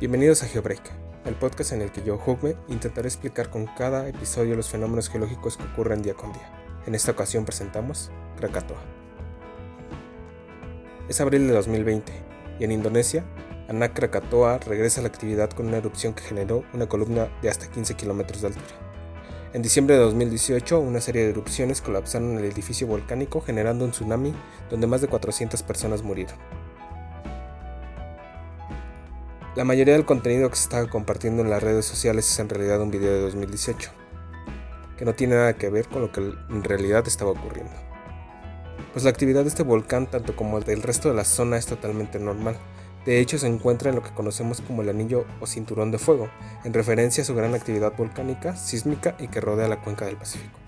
Bienvenidos a GeoBreak, el podcast en el que yo, Hugme, intentaré explicar con cada episodio los fenómenos geológicos que ocurren día con día. En esta ocasión presentamos Krakatoa. Es abril de 2020 y en Indonesia, Anak Krakatoa regresa a la actividad con una erupción que generó una columna de hasta 15 kilómetros de altura. En diciembre de 2018, una serie de erupciones colapsaron el edificio volcánico generando un tsunami donde más de 400 personas murieron. La mayoría del contenido que se estaba compartiendo en las redes sociales es en realidad un video de 2018, que no tiene nada que ver con lo que en realidad estaba ocurriendo. Pues la actividad de este volcán, tanto como del resto de la zona, es totalmente normal. De hecho, se encuentra en lo que conocemos como el anillo o cinturón de fuego, en referencia a su gran actividad volcánica, sísmica y que rodea la cuenca del Pacífico.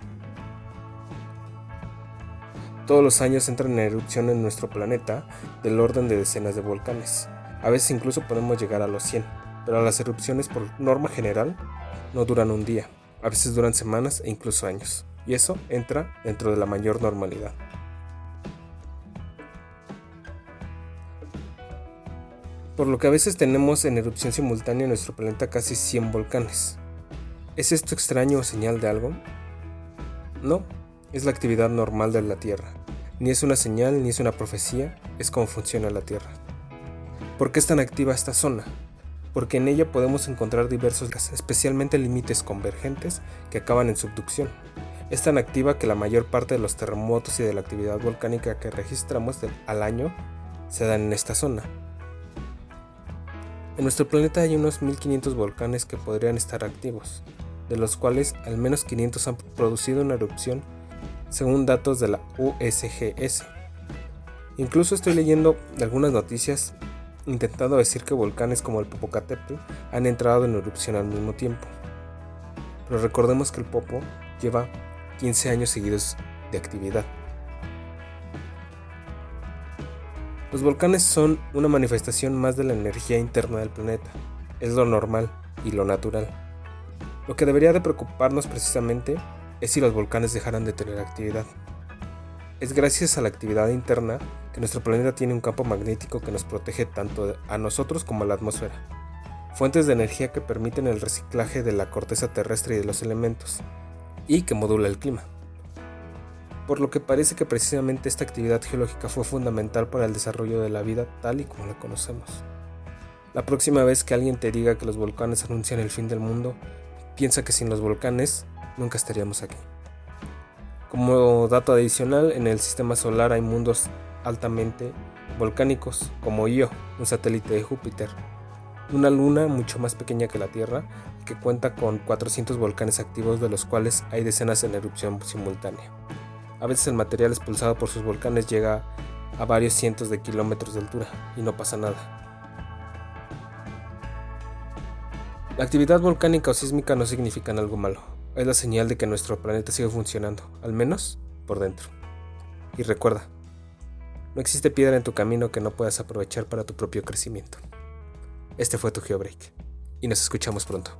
Todos los años entran en erupción en nuestro planeta del orden de decenas de volcanes, a veces incluso podemos llegar a los 100, pero las erupciones por norma general no duran un día, a veces duran semanas e incluso años, y eso entra dentro de la mayor normalidad. Por lo que a veces tenemos en erupción simultánea en nuestro planeta casi 100 volcanes. ¿Es esto extraño o señal de algo? No, es la actividad normal de la Tierra. Ni es una señal ni es una profecía, es como funciona la Tierra. ¿Por qué es tan activa esta zona? Porque en ella podemos encontrar diversos gases, especialmente límites convergentes que acaban en subducción. Es tan activa que la mayor parte de los terremotos y de la actividad volcánica que registramos al año se dan en esta zona. En nuestro planeta hay unos 1500 volcanes que podrían estar activos, de los cuales al menos 500 han producido una erupción según datos de la USGS. Incluso estoy leyendo algunas noticias intentado decir que volcanes como el Popocatépetl han entrado en erupción al mismo tiempo. Pero recordemos que el Popo lleva 15 años seguidos de actividad. Los volcanes son una manifestación más de la energía interna del planeta. Es lo normal y lo natural. Lo que debería de preocuparnos precisamente es si los volcanes dejaran de tener actividad. Es gracias a la actividad interna que nuestro planeta tiene un campo magnético que nos protege tanto a nosotros como a la atmósfera. Fuentes de energía que permiten el reciclaje de la corteza terrestre y de los elementos, y que modula el clima. Por lo que parece que precisamente esta actividad geológica fue fundamental para el desarrollo de la vida tal y como la conocemos. La próxima vez que alguien te diga que los volcanes anuncian el fin del mundo, piensa que sin los volcanes nunca estaríamos aquí. Como dato adicional, en el sistema solar hay mundos altamente volcánicos, como Io, un satélite de Júpiter, una luna mucho más pequeña que la Tierra que cuenta con 400 volcanes activos de los cuales hay decenas en erupción simultánea. A veces el material expulsado por sus volcanes llega a varios cientos de kilómetros de altura y no pasa nada. La actividad volcánica o sísmica no significan algo malo, es la señal de que nuestro planeta sigue funcionando, al menos por dentro. Y recuerda, no existe piedra en tu camino que no puedas aprovechar para tu propio crecimiento. Este fue tu GeoBreak y nos escuchamos pronto.